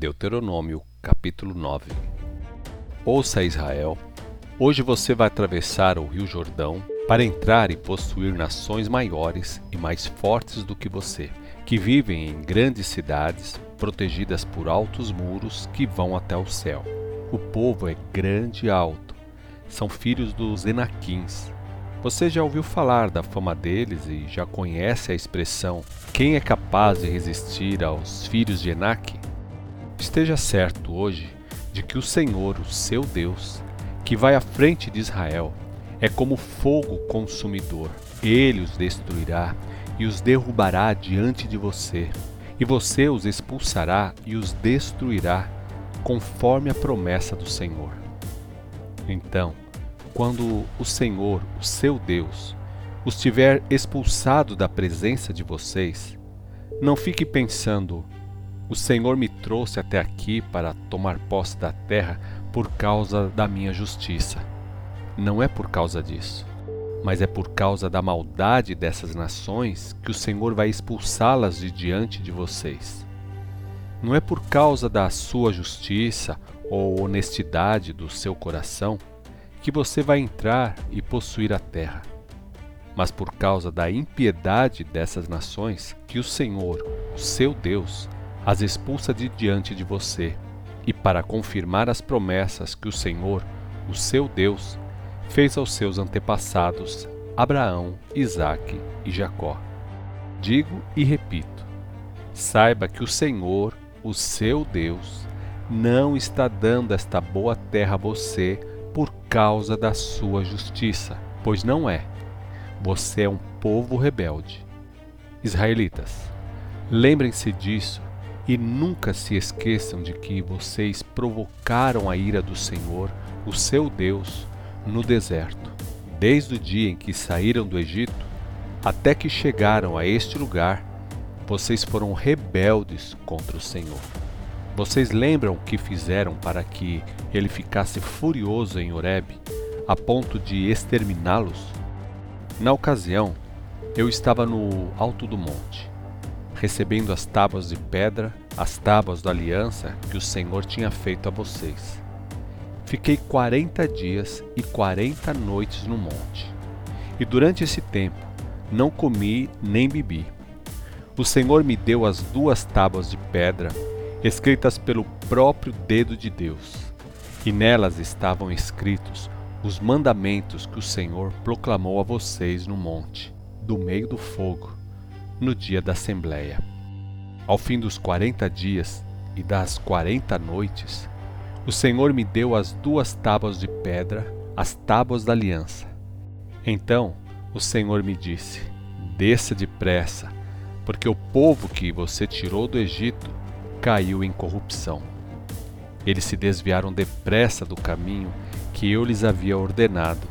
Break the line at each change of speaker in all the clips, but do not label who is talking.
Deuteronômio, capítulo 9 Ouça Israel, hoje você vai atravessar o rio Jordão para entrar e possuir nações maiores e mais fortes do que você, que vivem em grandes cidades, protegidas por altos muros que vão até o céu. O povo é grande e alto, são filhos dos Enaquins. Você já ouviu falar da fama deles e já conhece a expressão: quem é capaz de resistir aos filhos de Enaque? Esteja certo hoje de que o Senhor, o seu Deus, que vai à frente de Israel, é como fogo consumidor. Ele os destruirá e os derrubará diante de você, e você os expulsará e os destruirá, conforme a promessa do Senhor. Então, quando o Senhor, o seu Deus, os tiver expulsado da presença de vocês, não fique pensando: o Senhor me trouxe até aqui para tomar posse da terra por causa da minha justiça. Não é por causa disso, mas é por causa da maldade dessas nações que o Senhor vai expulsá-las de diante de vocês. Não é por causa da sua justiça ou honestidade do seu coração que você vai entrar e possuir a terra, mas por causa da impiedade dessas nações que o Senhor, o seu Deus, as expulsa de diante de você, e para confirmar as promessas que o Senhor, o seu Deus, fez aos seus antepassados, Abraão, Isaque e Jacó. Digo e repito: saiba que o Senhor, o seu Deus, não está dando esta boa terra a você por causa da sua justiça, pois não é. Você é um povo rebelde. Israelitas, lembrem-se disso e nunca se esqueçam de que vocês provocaram a ira do Senhor, o seu Deus, no deserto, desde o dia em que saíram do Egito até que chegaram a este lugar, vocês foram rebeldes contra o Senhor. Vocês lembram o que fizeram para que ele ficasse furioso em Horeb, a ponto de exterminá-los? Na ocasião, eu estava no alto do monte recebendo as tábuas de pedra, as tábuas da aliança que o Senhor tinha feito a vocês. Fiquei quarenta dias e quarenta noites no monte, e durante esse tempo não comi nem bebi. O Senhor me deu as duas tábuas de pedra, escritas pelo próprio dedo de Deus, e nelas estavam escritos os mandamentos que o Senhor proclamou a vocês no monte, do meio do fogo no dia da Assembleia. Ao fim dos quarenta dias e das quarenta noites, o Senhor me deu as duas tábuas de pedra, as tábuas da aliança. Então o Senhor me disse: Desça depressa, porque o povo que você tirou do Egito caiu em corrupção. Eles se desviaram depressa do caminho que eu lhes havia ordenado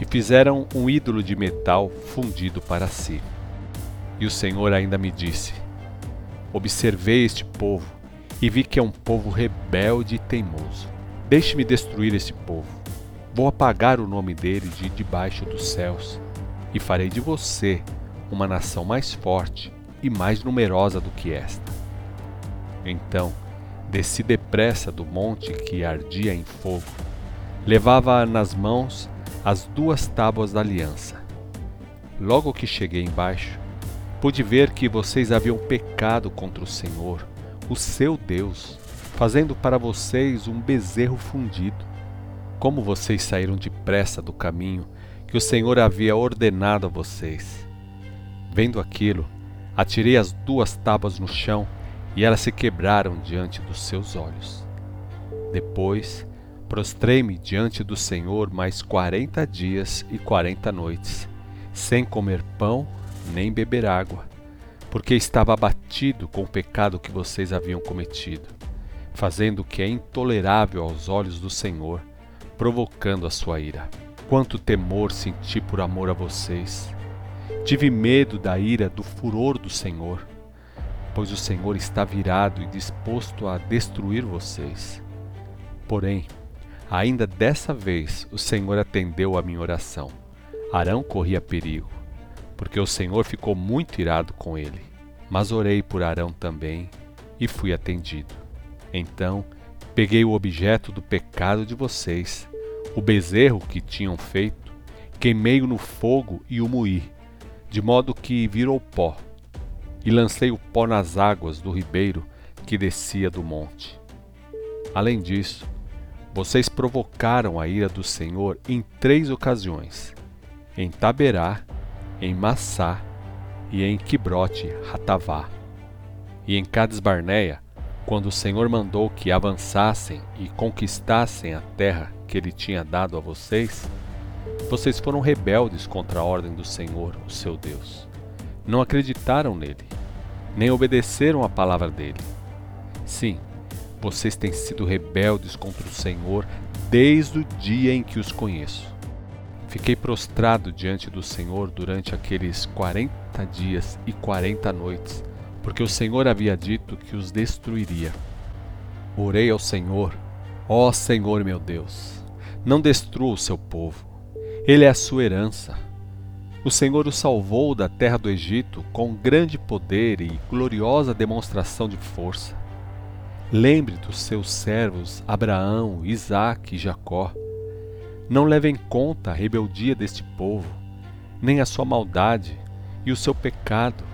e fizeram um ídolo de metal fundido para si. E o Senhor ainda me disse: Observei este povo e vi que é um povo rebelde e teimoso. Deixe-me destruir este povo. Vou apagar o nome dele de debaixo dos céus e farei de você uma nação mais forte e mais numerosa do que esta. Então desci depressa do monte que ardia em fogo. Levava nas mãos as duas tábuas da aliança. Logo que cheguei embaixo, pude ver que vocês haviam pecado contra o Senhor, o seu Deus, fazendo para vocês um bezerro fundido. Como vocês saíram depressa do caminho que o Senhor havia ordenado a vocês. Vendo aquilo, atirei as duas tábuas no chão e elas se quebraram diante dos seus olhos. Depois, prostrei-me diante do Senhor mais quarenta dias e quarenta noites, sem comer pão nem beber água, porque estava abatido com o pecado que vocês haviam cometido, fazendo o que é intolerável aos olhos do Senhor, provocando a sua ira. Quanto temor senti por amor a vocês. Tive medo da ira, do furor do Senhor, pois o Senhor está virado e disposto a destruir vocês. Porém, ainda dessa vez o Senhor atendeu a minha oração. Arão corria perigo porque o Senhor ficou muito irado com ele. Mas orei por Arão também e fui atendido. Então peguei o objeto do pecado de vocês, o bezerro que tinham feito, queimei-o no fogo e o moí, de modo que virou pó, e lancei o pó nas águas do ribeiro que descia do monte. Além disso, vocês provocaram a ira do Senhor em três ocasiões: em Taberá, em Massá e em Quibrote Ratavá. E em Cades Barneia, quando o Senhor mandou que avançassem e conquistassem a terra que ele tinha dado a vocês, vocês foram rebeldes contra a ordem do Senhor, o seu Deus. Não acreditaram nele, nem obedeceram a palavra dele. Sim, vocês têm sido rebeldes contra o Senhor desde o dia em que os conheço. Fiquei prostrado diante do Senhor durante aqueles quarenta dias e quarenta noites, porque o Senhor havia dito que os destruiria. Orei ao Senhor, ó Senhor meu Deus, não destrua o seu povo ele é a sua herança. O Senhor o salvou da terra do Egito com grande poder e gloriosa demonstração de força. Lembre dos seus servos Abraão, Isaque e Jacó. Não leve em conta a rebeldia deste povo, nem a sua maldade e o seu pecado,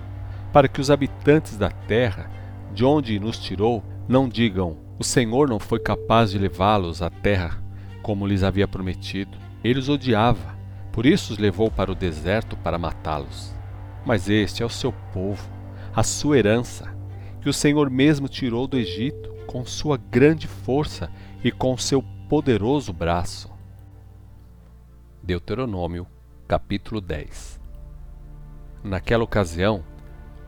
para que os habitantes da terra, de onde nos tirou, não digam: O Senhor não foi capaz de levá-los à terra como lhes havia prometido. Ele os odiava, por isso os levou para o deserto para matá-los. Mas este é o seu povo, a sua herança, que o Senhor mesmo tirou do Egito com sua grande força e com seu poderoso braço. Deuteronômio, capítulo 10 Naquela ocasião,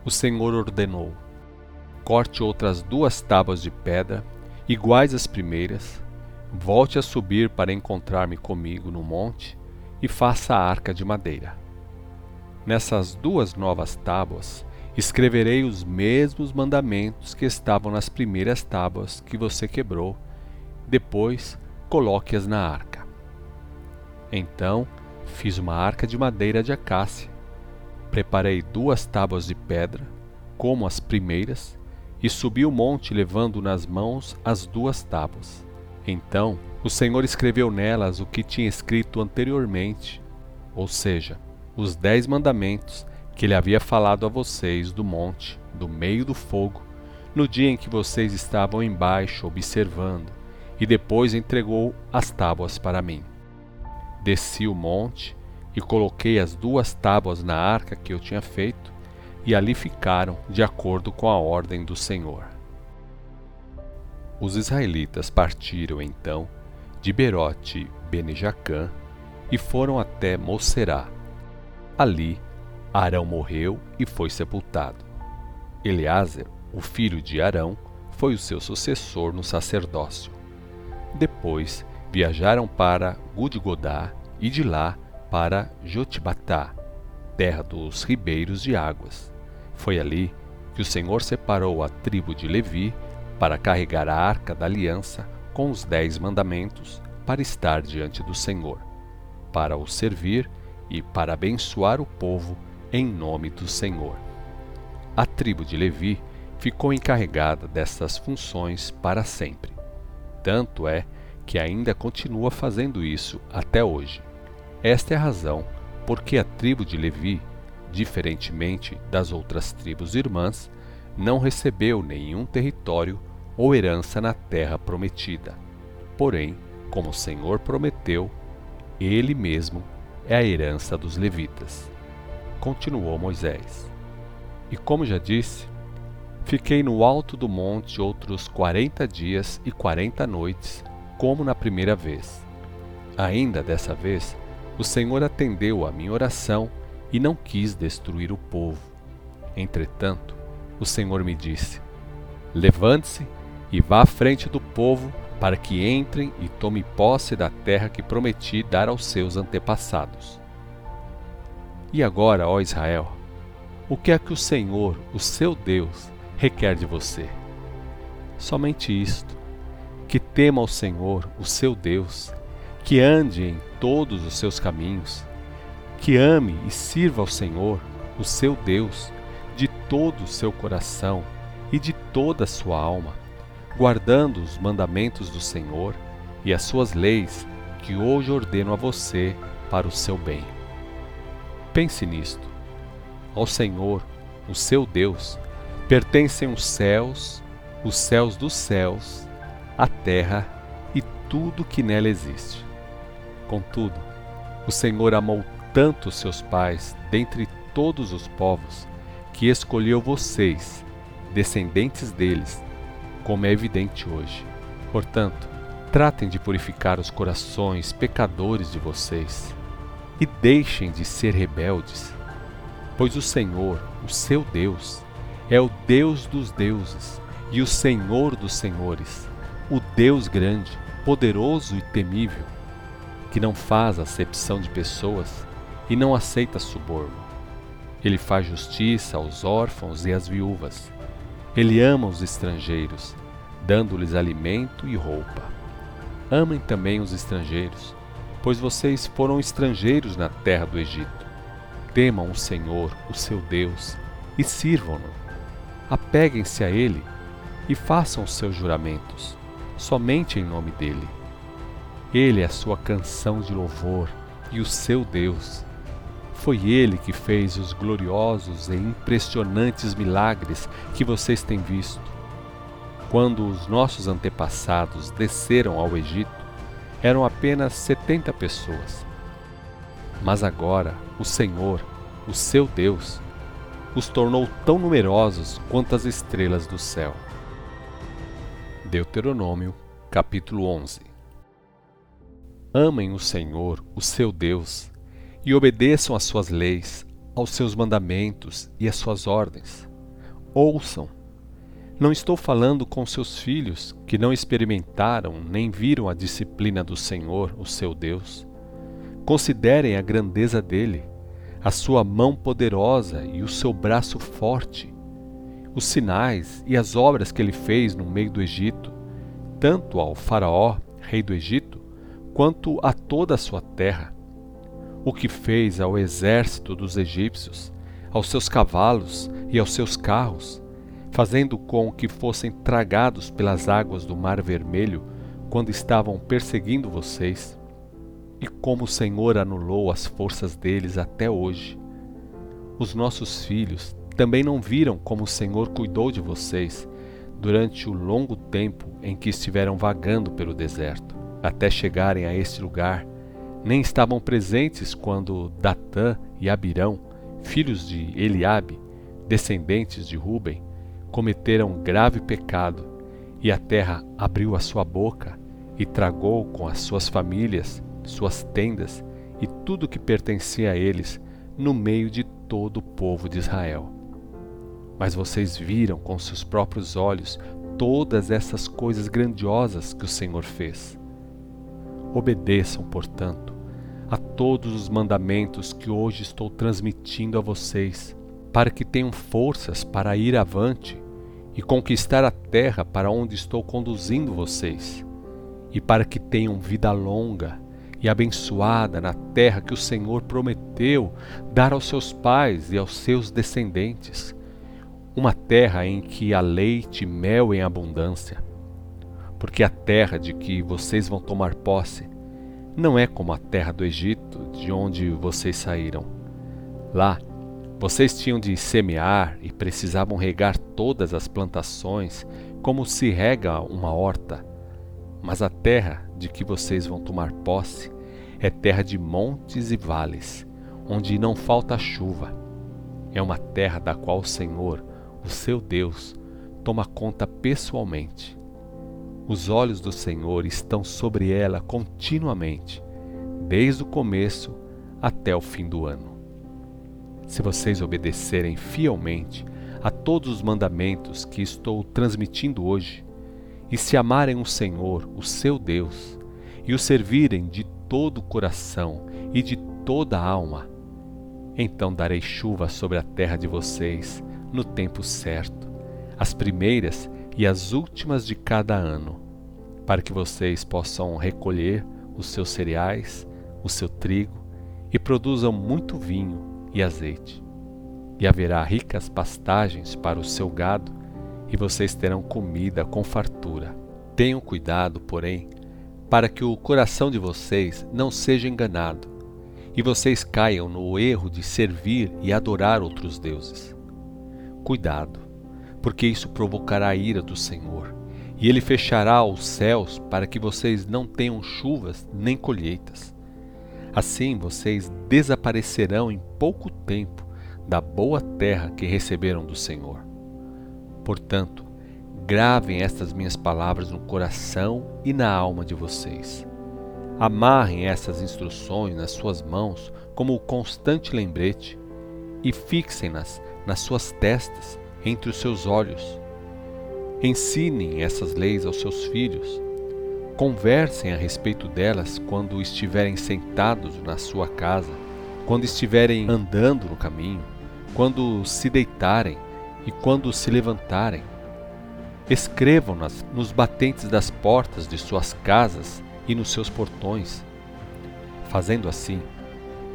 o Senhor ordenou: corte outras duas tábuas de pedra, iguais às primeiras, Volte a subir para encontrar-me comigo no monte e faça a arca de madeira. Nessas duas novas tábuas escreverei os mesmos mandamentos que estavam nas primeiras tábuas que você quebrou. Depois, coloque-as na arca. Então, fiz uma arca de madeira de acácia. Preparei duas tábuas de pedra, como as primeiras, e subi o monte levando nas mãos as duas tábuas. Então o Senhor escreveu nelas o que tinha escrito anteriormente, ou seja, os dez mandamentos que ele havia falado a vocês do monte, do meio do fogo, no dia em que vocês estavam embaixo observando, e depois entregou as tábuas para mim. Desci o monte e coloquei as duas tábuas na arca que eu tinha feito, e ali ficaram, de acordo com a ordem do Senhor. Os israelitas partiram então de Berote Benejacã e foram até Moserá. Ali, Arão morreu e foi sepultado. Eleázer, o filho de Arão, foi o seu sucessor no sacerdócio. Depois viajaram para Gudgodá e de lá para Jotbatá, terra dos ribeiros de águas. Foi ali que o Senhor separou a tribo de Levi para carregar a arca da aliança com os dez mandamentos para estar diante do Senhor, para o servir e para abençoar o povo em nome do Senhor. A tribo de Levi ficou encarregada destas funções para sempre. Tanto é que ainda continua fazendo isso até hoje. Esta é a razão porque a tribo de Levi, diferentemente das outras tribos irmãs, não recebeu nenhum território ou herança na terra prometida. Porém, como o Senhor prometeu, ele mesmo é a herança dos levitas. Continuou Moisés. E como já disse, fiquei no alto do monte outros quarenta dias e quarenta noites, como na primeira vez. Ainda dessa vez, o Senhor atendeu à minha oração e não quis destruir o povo. Entretanto, o Senhor me disse: Levante-se e vá à frente do povo para que entrem e tomem posse da terra que prometi dar aos seus antepassados. E agora, ó Israel, o que é que o Senhor, o seu Deus, requer de você? Somente isto: que tema ao Senhor, o seu Deus, que ande em todos os seus caminhos, que ame e sirva ao Senhor, o seu Deus, de todo o seu coração e de toda a sua alma, guardando os mandamentos do Senhor e as suas leis que hoje ordeno a você para o seu bem. Pense nisto. Ao Senhor, o seu Deus, pertencem os céus, os céus dos céus, a terra e tudo que nela existe. Contudo, o Senhor amou tanto seus pais dentre todos os povos, que escolheu vocês, descendentes deles, como é evidente hoje. Portanto, tratem de purificar os corações pecadores de vocês e deixem de ser rebeldes, pois o Senhor, o seu Deus, é o Deus dos deuses e o Senhor dos senhores, o Deus grande, poderoso e temível, que não faz acepção de pessoas e não aceita suborno. Ele faz justiça aos órfãos e às viúvas. Ele ama os estrangeiros, dando-lhes alimento e roupa. Amem também os estrangeiros, pois vocês foram estrangeiros na terra do Egito. Temam o Senhor, o seu Deus, e sirvam-no. Apeguem-se a Ele e façam os seus juramentos, somente em nome dele. Ele é a sua canção de louvor e o seu Deus. Foi Ele que fez os gloriosos e impressionantes milagres que vocês têm visto. Quando os nossos antepassados desceram ao Egito, eram apenas setenta pessoas. Mas agora o Senhor, o seu Deus, os tornou tão numerosos quanto as estrelas do céu. Deuteronômio, capítulo 11 Amem o Senhor, o seu Deus, e obedeçam às suas leis, aos seus mandamentos e às suas ordens. Ouçam. Não estou falando com seus filhos que não experimentaram nem viram a disciplina do Senhor, o seu Deus. Considerem a grandeza dele, a sua mão poderosa e o seu braço forte, os sinais e as obras que ele fez no meio do Egito, tanto ao Faraó, rei do Egito, quanto a toda a sua terra o que fez ao exército dos egípcios, aos seus cavalos e aos seus carros, fazendo com que fossem tragados pelas águas do Mar Vermelho quando estavam perseguindo vocês, e como o Senhor anulou as forças deles até hoje. Os nossos filhos também não viram como o Senhor cuidou de vocês durante o longo tempo em que estiveram vagando pelo deserto, até chegarem a este lugar nem estavam presentes quando Datã e Abirão, filhos de Eliabe, descendentes de Ruben, cometeram grave pecado, e a terra abriu a sua boca e tragou com as suas famílias, suas tendas e tudo que pertencia a eles no meio de todo o povo de Israel. Mas vocês viram com seus próprios olhos todas essas coisas grandiosas que o Senhor fez. Obedeçam, portanto, a todos os mandamentos que hoje estou transmitindo a vocês, para que tenham forças para ir avante e conquistar a terra para onde estou conduzindo vocês, e para que tenham vida longa e abençoada na terra que o Senhor prometeu dar aos seus pais e aos seus descendentes, uma terra em que há leite e mel em abundância. Porque a terra de que vocês vão tomar posse não é como a terra do Egito, de onde vocês saíram. Lá, vocês tinham de semear e precisavam regar todas as plantações, como se rega uma horta. Mas a terra de que vocês vão tomar posse é terra de montes e vales, onde não falta chuva. É uma terra da qual o Senhor, o seu Deus, toma conta pessoalmente. Os olhos do Senhor estão sobre ela continuamente, desde o começo até o fim do ano. Se vocês obedecerem fielmente a todos os mandamentos que estou transmitindo hoje, e se amarem o Senhor, o seu Deus, e o servirem de todo o coração e de toda a alma, então darei chuva sobre a terra de vocês no tempo certo, as primeiras e as últimas de cada ano, para que vocês possam recolher os seus cereais, o seu trigo e produzam muito vinho e azeite. E haverá ricas pastagens para o seu gado, e vocês terão comida com fartura. Tenham cuidado, porém, para que o coração de vocês não seja enganado e vocês caiam no erro de servir e adorar outros deuses. Cuidado, porque isso provocará a ira do Senhor, e ele fechará os céus para que vocês não tenham chuvas nem colheitas. Assim vocês desaparecerão em pouco tempo da boa terra que receberam do Senhor. Portanto, gravem estas minhas palavras no coração e na alma de vocês. Amarrem essas instruções nas suas mãos como constante lembrete e fixem-nas nas suas testas, entre os seus olhos. Ensinem essas leis aos seus filhos. Conversem a respeito delas quando estiverem sentados na sua casa, quando estiverem andando no caminho, quando se deitarem e quando se levantarem. Escrevam-nas nos batentes das portas de suas casas e nos seus portões. Fazendo assim,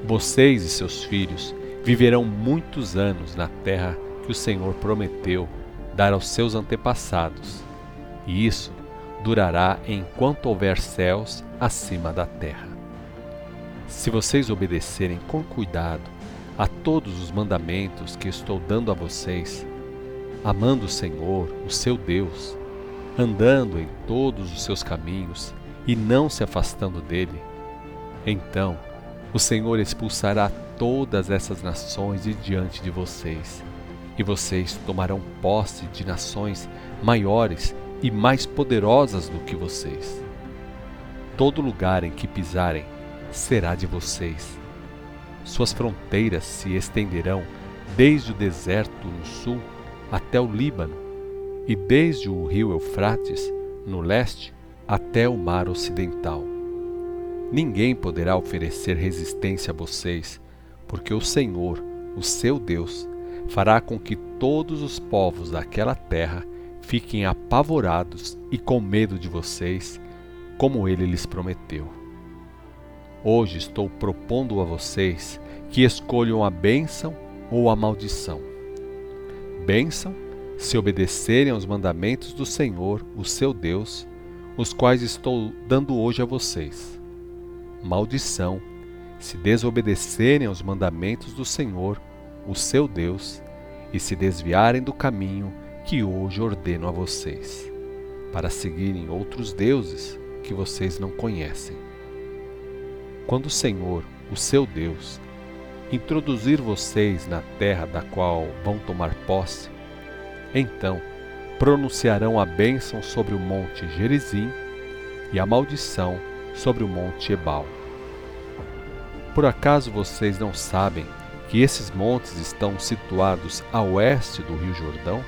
vocês e seus filhos viverão muitos anos na terra que o Senhor prometeu dar aos seus antepassados, e isso durará enquanto houver céus acima da terra. Se vocês obedecerem com cuidado a todos os mandamentos que estou dando a vocês, amando o Senhor, o seu Deus, andando em todos os seus caminhos e não se afastando dele, então o Senhor expulsará todas essas nações de diante de vocês, e vocês tomarão posse de nações maiores e mais poderosas do que vocês. Todo lugar em que pisarem será de vocês. Suas fronteiras se estenderão desde o deserto no sul até o Líbano, e desde o rio Eufrates, no leste, até o mar ocidental. Ninguém poderá oferecer resistência a vocês, porque o Senhor, o seu Deus, fará com que todos os povos daquela terra fiquem apavorados e com medo de vocês, como ele lhes prometeu. Hoje estou propondo a vocês que escolham a bênção ou a maldição. Bênção, se obedecerem aos mandamentos do Senhor, o seu Deus, os quais estou dando hoje a vocês. Maldição, se desobedecerem aos mandamentos do Senhor, o seu Deus, e se desviarem do caminho que hoje ordeno a vocês, para seguirem outros deuses que vocês não conhecem. Quando o Senhor, o seu Deus, introduzir vocês na terra da qual vão tomar posse, então pronunciarão a bênção sobre o monte Gerizim e a maldição sobre o monte Ebal. Por acaso vocês não sabem que esses montes estão situados a oeste do Rio Jordão,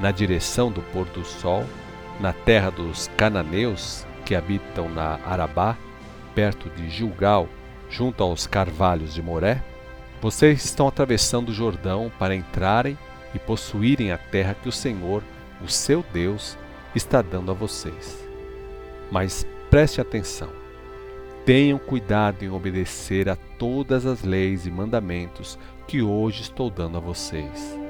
na direção do pôr do sol, na terra dos cananeus que habitam na Arabá, perto de Gilgal, junto aos carvalhos de Moré? Vocês estão atravessando o Jordão para entrarem e possuírem a terra que o Senhor o seu Deus está dando a vocês. Mas preste atenção. Tenham cuidado em obedecer a todas as leis e mandamentos que hoje estou dando a vocês.